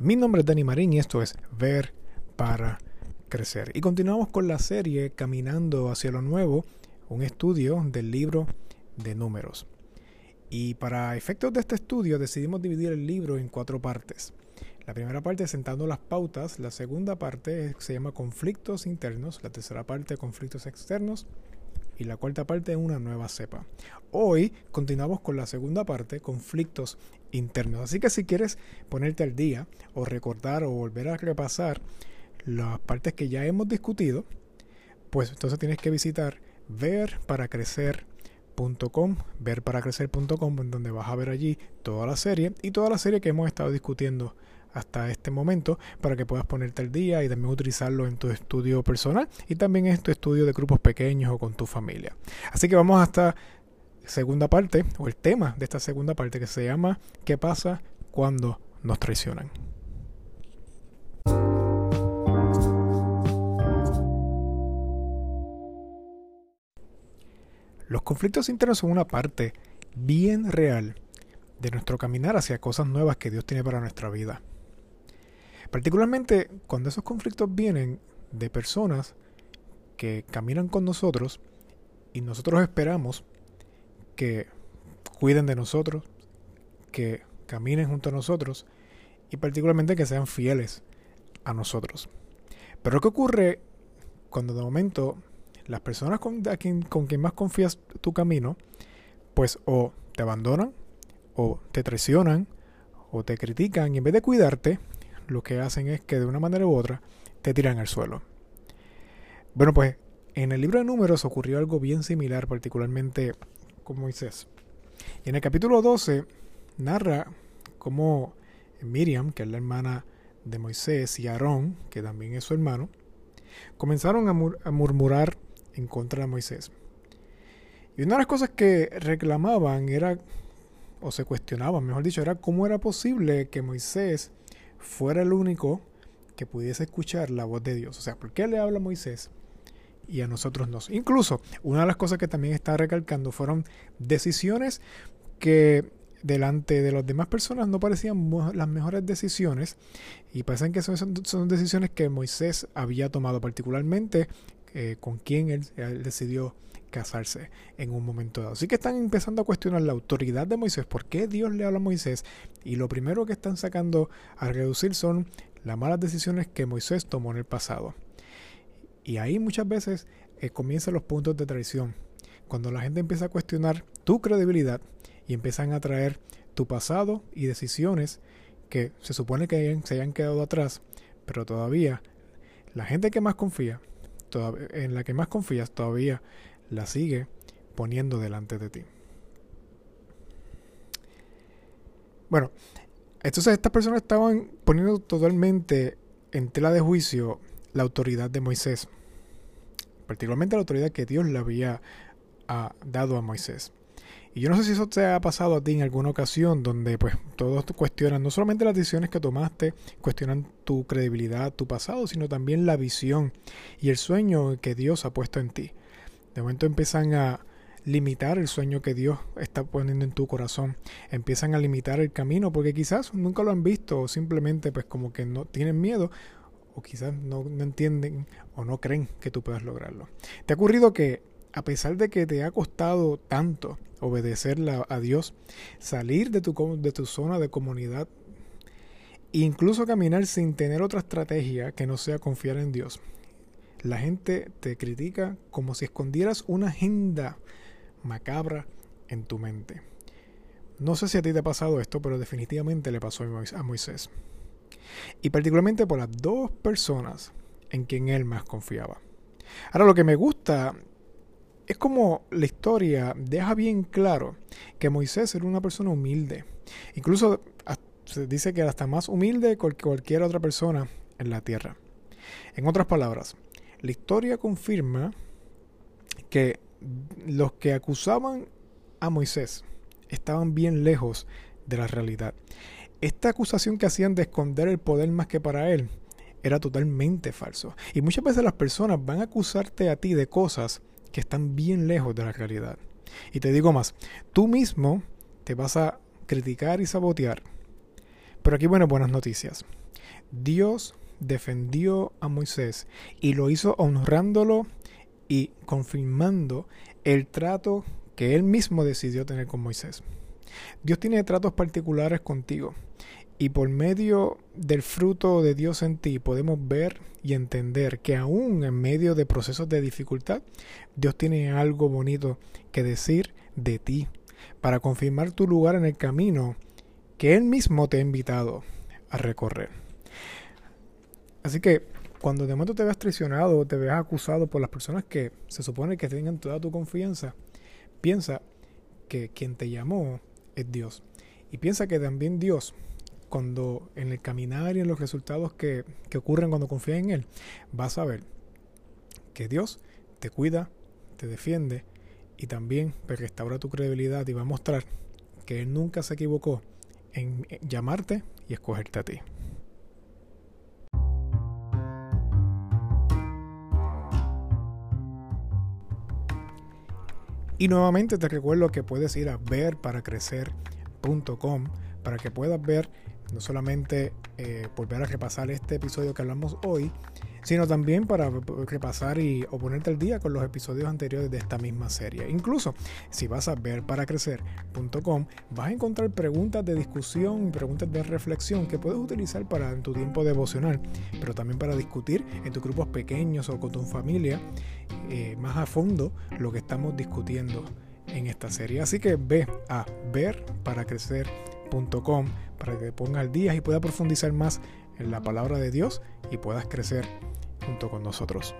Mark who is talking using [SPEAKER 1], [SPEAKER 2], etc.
[SPEAKER 1] Mi nombre es Dani Marín y esto es Ver para Crecer. Y continuamos con la serie Caminando hacia lo Nuevo, un estudio del libro de números. Y para efectos de este estudio decidimos dividir el libro en cuatro partes. La primera parte es sentando las pautas, la segunda parte se llama conflictos internos, la tercera parte conflictos externos y la cuarta parte es una nueva cepa. Hoy continuamos con la segunda parte, conflictos internos. Así que si quieres ponerte al día o recordar o volver a repasar las partes que ya hemos discutido, pues entonces tienes que visitar verparacrecer.com, verparacrecer.com, en donde vas a ver allí toda la serie y toda la serie que hemos estado discutiendo hasta este momento para que puedas ponerte al día y también utilizarlo en tu estudio personal y también en tu estudio de grupos pequeños o con tu familia. Así que vamos hasta segunda parte o el tema de esta segunda parte que se llama ¿Qué pasa cuando nos traicionan? Los conflictos internos son una parte bien real de nuestro caminar hacia cosas nuevas que Dios tiene para nuestra vida. Particularmente cuando esos conflictos vienen de personas que caminan con nosotros y nosotros esperamos que cuiden de nosotros, que caminen junto a nosotros y particularmente que sean fieles a nosotros. Pero ¿qué ocurre cuando de momento las personas con, quien, con quien más confías tu camino, pues o te abandonan, o te traicionan, o te critican y en vez de cuidarte, lo que hacen es que de una manera u otra te tiran al suelo. Bueno, pues en el libro de números ocurrió algo bien similar, particularmente con Moisés. Y en el capítulo 12 narra cómo Miriam, que es la hermana de Moisés, y Aarón, que también es su hermano, comenzaron a, murmurar en contra de Moisés. Y una de las cosas que reclamaban era, o se cuestionaban, mejor dicho, era cómo era posible que Moisés fuera el único que pudiese escuchar la voz de Dios. O sea, ¿por qué le habla Moisés y a nosotros no? Incluso, una de las cosas que también está recalcando fueron decisiones que delante de las demás personas no parecían las mejores decisiones y parecen que son, son, decisiones que Moisés había tomado particularmente eh, con quien él, él, decidió casarse en un momento dado. Así que están empezando a cuestionar la autoridad de Moisés, por qué Dios le habla a Moisés y lo primero que están sacando a reducir son las malas decisiones que Moisés tomó en el pasado. Y ahí muchas veces eh, comienzan los puntos de traición. Cuando la gente empieza a cuestionar tu credibilidad y empiezan a traer tu pasado y decisiones que se supone que se hayan quedado atrás, pero todavía la gente que más confía, en la que más confías todavía la sigue poniendo delante de ti. Bueno, entonces estas personas estaban poniendo totalmente en tela de juicio la autoridad de Moisés, particularmente la autoridad que Dios le había ah, dado a Moisés. Y yo no sé si eso te ha pasado a ti en alguna ocasión donde pues todos cuestionan no solamente las decisiones que tomaste, cuestionan tu credibilidad, tu pasado, sino también la visión y el sueño que Dios ha puesto en ti. De momento empiezan a limitar el sueño que Dios está poniendo en tu corazón. Empiezan a limitar el camino porque quizás nunca lo han visto o simplemente pues como que no tienen miedo o quizás no, entienden o no creen que tú puedas lograrlo. ¿Te ha ocurrido que a pesar de que te ha costado tanto obedecerle a Dios, salir de tu, de tu zona de comunidad, incluso caminar sin tener otra estrategia que no sea confiar en Dios, la gente te critica como si escondieras una agenda macabra en tu mente. No sé si a ti te ha pasado esto, pero definitivamente le pasó a Moisés. Y particularmente por las dos personas en quien él más confiaba. Ahora lo que me gusta es como la historia deja bien claro que Moisés era una persona humilde. Incluso se dice que era hasta más humilde que cualquier otra persona en la tierra. En otras palabras, la historia confirma que los que acusaban a Moisés estaban bien lejos de la realidad. Esta acusación que hacían de esconder el poder más que para él era totalmente falso. Y muchas veces las personas van a acusarte a ti de cosas que están bien lejos de la realidad. Y te digo más, tú mismo te vas a criticar y sabotear Pero aquí, bueno, buenas noticias. Dios defendió a Moisés y lo hizo honrándolo y confirmando el trato que él mismo decidió tener con Moisés. Dios tiene tratos particulares contigo y por medio del fruto de Dios en ti podemos ver y entender que aún en medio de procesos de dificultad, Dios tiene algo bonito que decir de ti para confirmar tu lugar en el camino que Él mismo te ha invitado a recorrer. Así que cuando de momento te veas traicionado o te veas acusado por las personas que se supone que tengan toda tu confianza, piensa que quien te llamó es Dios. Y piensa que también Dios, cuando en el caminar y en los resultados que, que ocurren cuando confías en Él, vas a ver que Dios te cuida, te defiende y también restaura tu credibilidad y va a mostrar que Él nunca se equivocó en llamarte y escogerte a ti. Y nuevamente te recuerdo que puedes ir a verparacrecer.com para que puedas ver no solamente eh, volver a repasar este episodio que hablamos hoy, sino también para repasar y ponerte al día con los episodios anteriores de esta misma serie. Incluso si vas a ver para crecer.com vas a encontrar preguntas de discusión y preguntas de reflexión que puedes utilizar para tu tiempo devocional, pero también para discutir en tus grupos pequeños o con tu familia eh, más a fondo lo que estamos discutiendo en esta serie. Así que ve a ver para que te pongas al día y puedas profundizar más en la palabra de Dios y puedas crecer junto con nosotros.